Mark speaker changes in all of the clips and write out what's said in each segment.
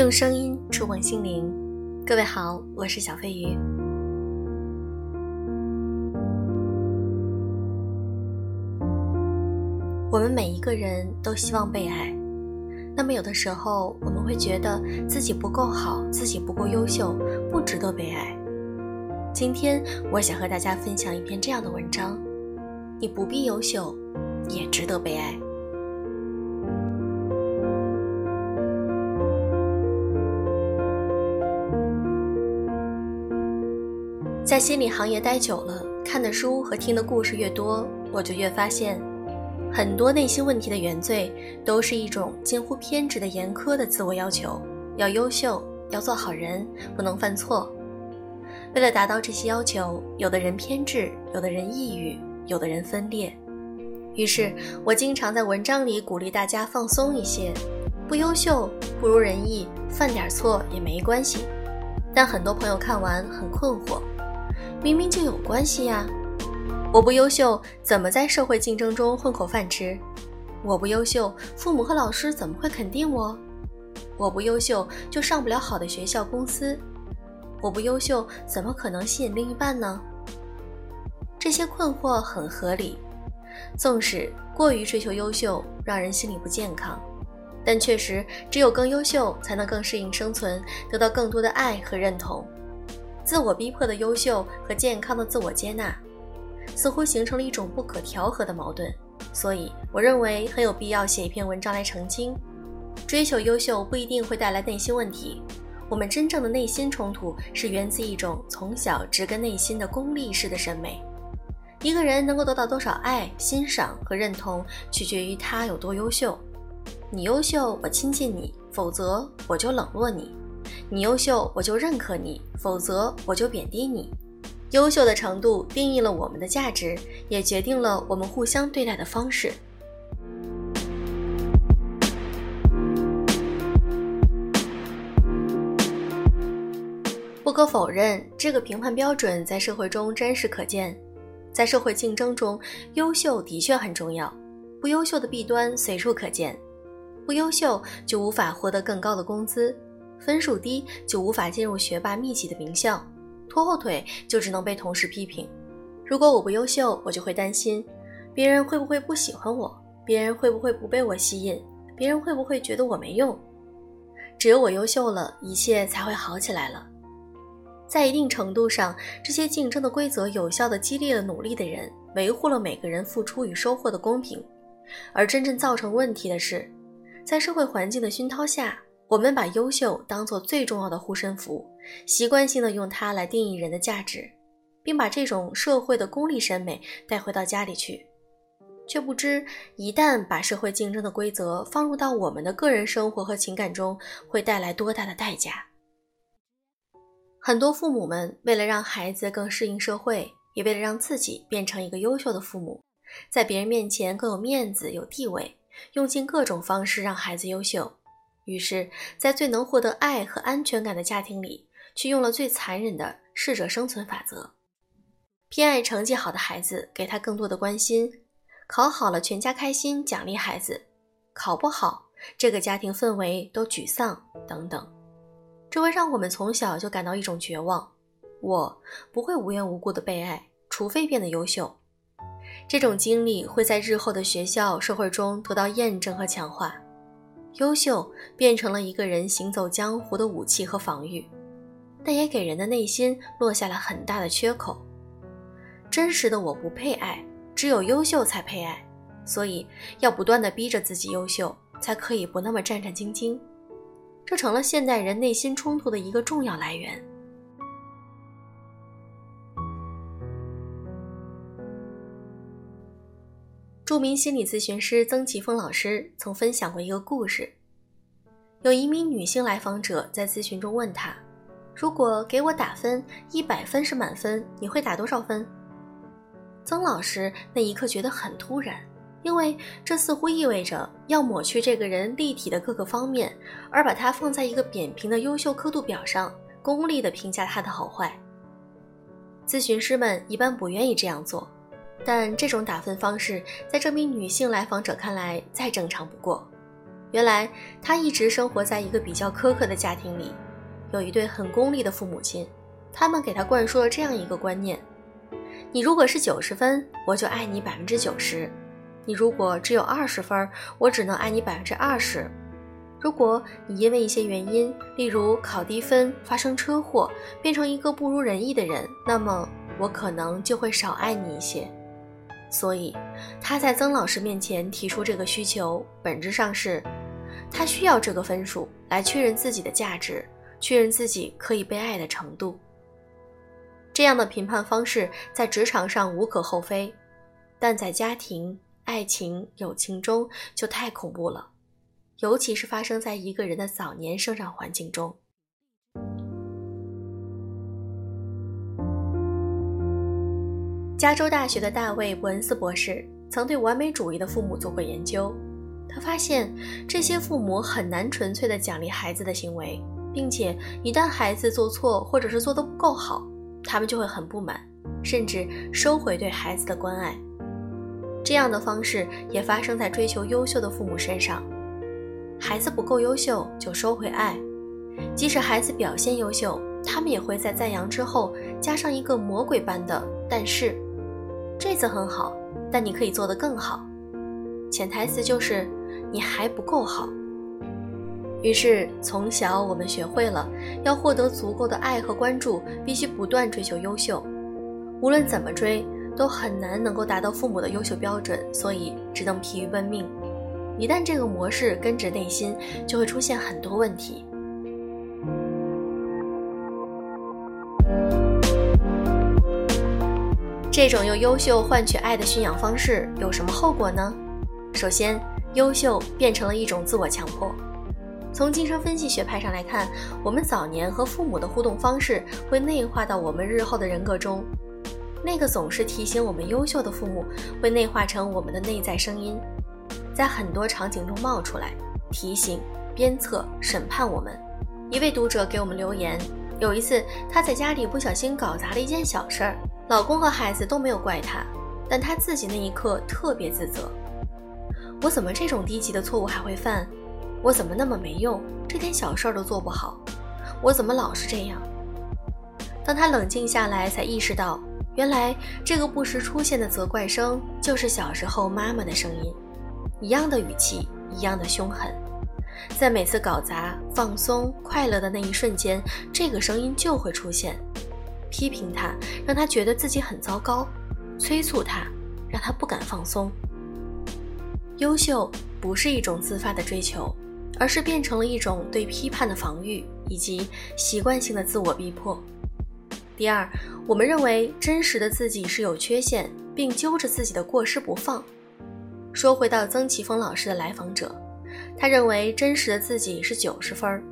Speaker 1: 用声音触碰心灵，各位好，我是小飞鱼。我们每一个人都希望被爱，那么有的时候我们会觉得自己不够好，自己不够优秀，不值得被爱。今天我想和大家分享一篇这样的文章：你不必优秀，也值得被爱。在心理行业待久了，看的书和听的故事越多，我就越发现，很多内心问题的原罪，都是一种近乎偏执的严苛的自我要求：要优秀，要做好人，不能犯错。为了达到这些要求，有的人偏执，有的人抑郁，有的人分裂。于是我经常在文章里鼓励大家放松一些，不优秀不如人意，犯点错也没关系。但很多朋友看完很困惑。明明就有关系呀！我不优秀，怎么在社会竞争中混口饭吃？我不优秀，父母和老师怎么会肯定我？我不优秀，就上不了好的学校、公司。我不优秀，怎么可能吸引另一半呢？这些困惑很合理。纵使过于追求优秀，让人心理不健康，但确实只有更优秀，才能更适应生存，得到更多的爱和认同。自我逼迫的优秀和健康的自我接纳，似乎形成了一种不可调和的矛盾。所以，我认为很有必要写一篇文章来澄清：追求优秀不一定会带来内心问题。我们真正的内心冲突是源自一种从小植根内心的功利式的审美。一个人能够得到多少爱、欣赏和认同，取决于他有多优秀。你优秀，我亲近你；否则，我就冷落你。你优秀，我就认可你；否则，我就贬低你。优秀的程度定义了我们的价值，也决定了我们互相对待的方式。不可否认，这个评判标准在社会中真实可见。在社会竞争中，优秀的确很重要，不优秀的弊端随处可见。不优秀就无法获得更高的工资。分数低就无法进入学霸密集的名校，拖后腿就只能被同事批评。如果我不优秀，我就会担心别人会不会不喜欢我，别人会不会不被我吸引，别人会不会觉得我没用。只有我优秀了，一切才会好起来了。在一定程度上，这些竞争的规则有效地激励了努力的人，维护了每个人付出与收获的公平。而真正造成问题的是，在社会环境的熏陶下。我们把优秀当做最重要的护身符，习惯性的用它来定义人的价值，并把这种社会的功利审美带回到家里去，却不知一旦把社会竞争的规则放入到我们的个人生活和情感中，会带来多大的代价。很多父母们为了让孩子更适应社会，也为了让自己变成一个优秀的父母，在别人面前更有面子、有地位，用尽各种方式让孩子优秀。于是，在最能获得爱和安全感的家庭里，却用了最残忍的适者生存法则，偏爱成绩好的孩子，给他更多的关心；考好了，全家开心，奖励孩子；考不好，这个家庭氛围都沮丧等等。这会让我们从小就感到一种绝望：我不会无缘无故的被爱，除非变得优秀。这种经历会在日后的学校、社会中得到验证和强化。优秀变成了一个人行走江湖的武器和防御，但也给人的内心落下了很大的缺口。真实的我不配爱，只有优秀才配爱，所以要不断的逼着自己优秀，才可以不那么战战兢兢。这成了现代人内心冲突的一个重要来源。著名心理咨询师曾奇峰老师曾分享过一个故事：有一名女性来访者在咨询中问他，如果给我打分，一百分是满分，你会打多少分？曾老师那一刻觉得很突然，因为这似乎意味着要抹去这个人立体的各个方面，而把他放在一个扁平的优秀刻度表上，功利的评价他的好坏。咨询师们一般不愿意这样做。但这种打分方式，在这名女性来访者看来再正常不过。原来她一直生活在一个比较苛刻的家庭里，有一对很功利的父母亲，他们给她灌输了这样一个观念：你如果是九十分，我就爱你百分之九十；你如果只有二十分，我只能爱你百分之二十。如果你因为一些原因，例如考低分、发生车祸，变成一个不如人意的人，那么我可能就会少爱你一些。所以，他在曾老师面前提出这个需求，本质上是，他需要这个分数来确认自己的价值，确认自己可以被爱的程度。这样的评判方式在职场上无可厚非，但在家庭、爱情、友情中就太恐怖了。尤其是发生在一个人的早年生长环境中。加州大学的大卫·伯恩斯博士曾对完美主义的父母做过研究，他发现这些父母很难纯粹的奖励孩子的行为，并且一旦孩子做错或者是做得不够好，他们就会很不满，甚至收回对孩子的关爱。这样的方式也发生在追求优秀的父母身上。孩子不够优秀就收回爱，即使孩子表现优秀，他们也会在赞扬之后加上一个魔鬼般的“但是”。这次很好，但你可以做得更好。潜台词就是你还不够好。于是从小我们学会了，要获得足够的爱和关注，必须不断追求优秀。无论怎么追，都很难能够达到父母的优秀标准，所以只能疲于奔命。一旦这个模式根植内心，就会出现很多问题。这种用优秀换取爱的驯养方式有什么后果呢？首先，优秀变成了一种自我强迫。从精神分析学派上来看，我们早年和父母的互动方式会内化到我们日后的人格中。那个总是提醒我们优秀的父母，会内化成我们的内在声音。在很多场景中冒出来，提醒、鞭策、审判我们。一位读者给我们留言：有一次，他在家里不小心搞砸了一件小事儿，老公和孩子都没有怪他，但他自己那一刻特别自责。我怎么这种低级的错误还会犯？我怎么那么没用，这点小事儿都做不好？我怎么老是这样？当他冷静下来，才意识到，原来这个不时出现的责怪声，就是小时候妈妈的声音。一样的语气，一样的凶狠，在每次搞砸、放松、快乐的那一瞬间，这个声音就会出现，批评他，让他觉得自己很糟糕，催促他，让他不敢放松。优秀不是一种自发的追求，而是变成了一种对批判的防御以及习惯性的自我逼迫。第二，我们认为真实的自己是有缺陷，并揪着自己的过失不放。说回到曾奇峰老师的来访者，他认为真实的自己是九十分儿，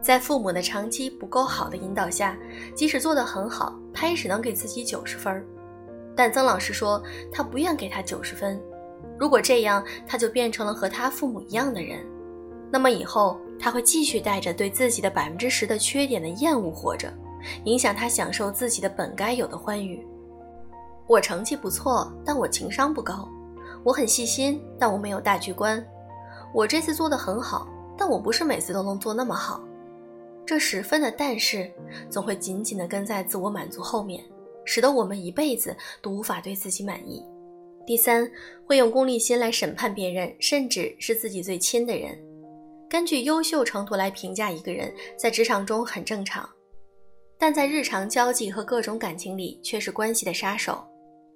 Speaker 1: 在父母的长期不够好的引导下，即使做得很好，他也只能给自己九十分。但曾老师说，他不愿给他九十分，如果这样，他就变成了和他父母一样的人，那么以后他会继续带着对自己的百分之十的缺点的厌恶活着，影响他享受自己的本该有的欢愉。我成绩不错，但我情商不高。我很细心，但我没有大局观。我这次做的很好，但我不是每次都能做那么好。这十分的但是，总会紧紧地跟在自我满足后面，使得我们一辈子都无法对自己满意。第三，会用功利心来审判别人，甚至是自己最亲的人。根据优秀程度来评价一个人，在职场中很正常，但在日常交际和各种感情里却是关系的杀手。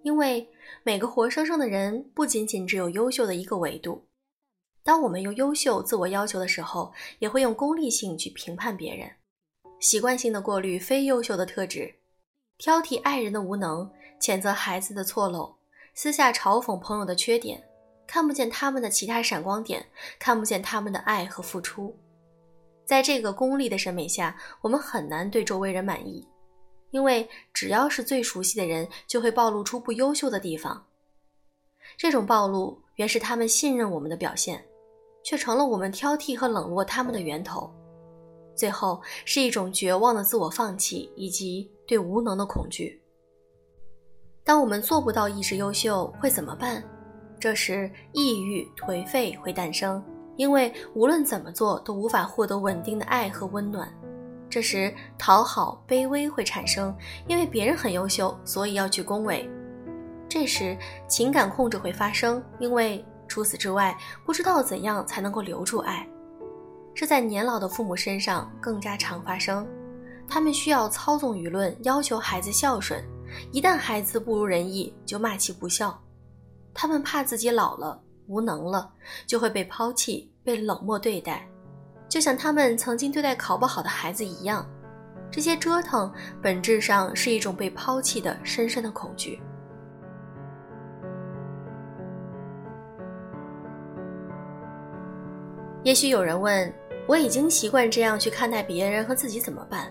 Speaker 1: 因为每个活生生的人不仅仅只有优秀的一个维度。当我们用优秀自我要求的时候，也会用功利性去评判别人，习惯性的过滤非优秀的特质，挑剔爱人的无能，谴责孩子的错漏，私下嘲讽朋友的缺点，看不见他们的其他闪光点，看不见他们的爱和付出。在这个功利的审美下，我们很难对周围人满意。因为只要是最熟悉的人，就会暴露出不优秀的地方。这种暴露原是他们信任我们的表现，却成了我们挑剔和冷落他们的源头。最后是一种绝望的自我放弃以及对无能的恐惧。当我们做不到一直优秀，会怎么办？这时，抑郁、颓废会诞生，因为无论怎么做都无法获得稳定的爱和温暖。这时，讨好、卑微会产生，因为别人很优秀，所以要去恭维。这时，情感控制会发生，因为除此之外，不知道怎样才能够留住爱。这在年老的父母身上更加常发生，他们需要操纵舆论，要求孩子孝顺。一旦孩子不如人意，就骂其不孝。他们怕自己老了、无能了，就会被抛弃、被冷漠对待，就像他们曾经对待考不好的孩子一样。这些折腾本质上是一种被抛弃的深深的恐惧。也许有人问：我已经习惯这样去看待别人和自己，怎么办？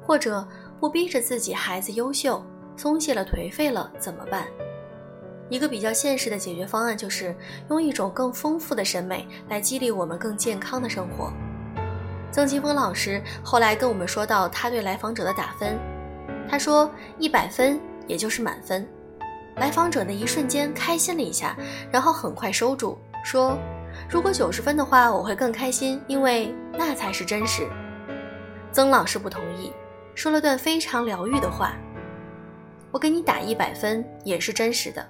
Speaker 1: 或者不逼着自己孩子优秀？松懈了、颓废了怎么办？一个比较现实的解决方案就是用一种更丰富的审美来激励我们更健康的生活。曾奇峰老师后来跟我们说到他对来访者的打分，他说一百分也就是满分。来访者的一瞬间开心了一下，然后很快收住，说如果九十分的话我会更开心，因为那才是真实。曾老师不同意，说了段非常疗愈的话。我给你打一百分也是真实的，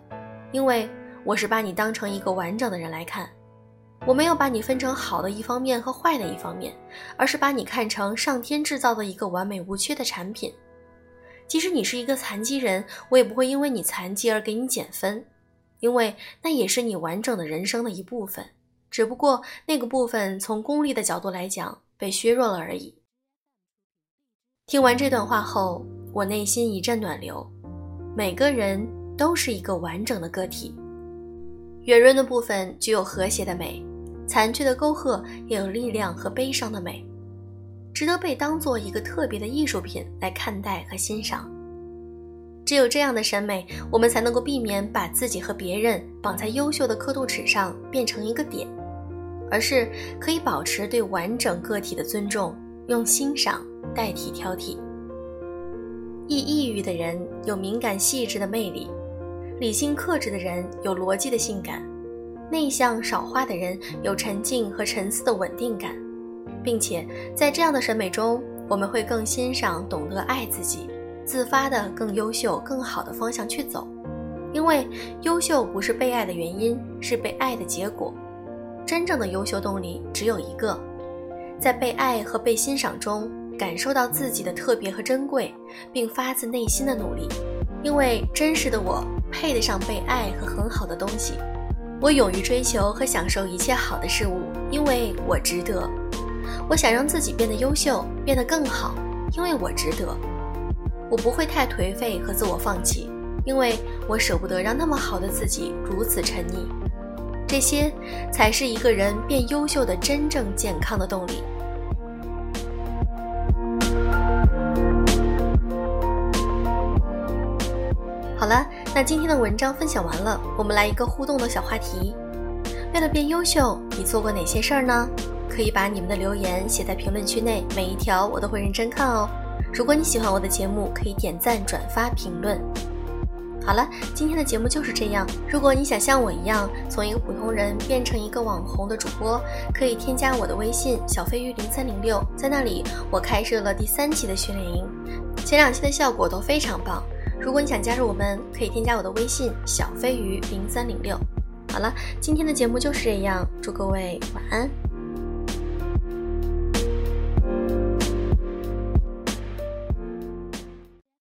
Speaker 1: 因为我是把你当成一个完整的人来看，我没有把你分成好的一方面和坏的一方面，而是把你看成上天制造的一个完美无缺的产品。即使你是一个残疾人，我也不会因为你残疾而给你减分，因为那也是你完整的人生的一部分，只不过那个部分从功利的角度来讲被削弱了而已。听完这段话后，我内心一阵暖流。每个人都是一个完整的个体，圆润的部分具有和谐的美，残缺的沟壑也有力量和悲伤的美，值得被当做一个特别的艺术品来看待和欣赏。只有这样的审美，我们才能够避免把自己和别人绑在优秀的刻度尺上变成一个点，而是可以保持对完整个体的尊重，用欣赏代替挑剔。易抑郁的人有敏感细致的魅力，理性克制的人有逻辑的性感，内向少话的人有沉静和沉思的稳定感，并且在这样的审美中，我们会更欣赏懂得爱自己、自发的更优秀、更好的方向去走。因为优秀不是被爱的原因，是被爱的结果。真正的优秀动力只有一个，在被爱和被欣赏中。感受到自己的特别和珍贵，并发自内心的努力，因为真实的我配得上被爱和很好的东西。我勇于追求和享受一切好的事物，因为我值得。我想让自己变得优秀，变得更好，因为我值得。我不会太颓废和自我放弃，因为我舍不得让那么好的自己如此沉溺。这些才是一个人变优秀的真正健康的动力。好了，那今天的文章分享完了，我们来一个互动的小话题。为了变优秀，你做过哪些事儿呢？可以把你们的留言写在评论区内，每一条我都会认真看哦。如果你喜欢我的节目，可以点赞、转发、评论。好了，今天的节目就是这样。如果你想像我一样，从一个普通人变成一个网红的主播，可以添加我的微信小飞鱼零三零六，在那里我开设了第三期的训练营，前两期的效果都非常棒。如果你想加入我们，可以添加我的微信小飞鱼零三零六。好了，今天的节目就是这样，祝各位晚安。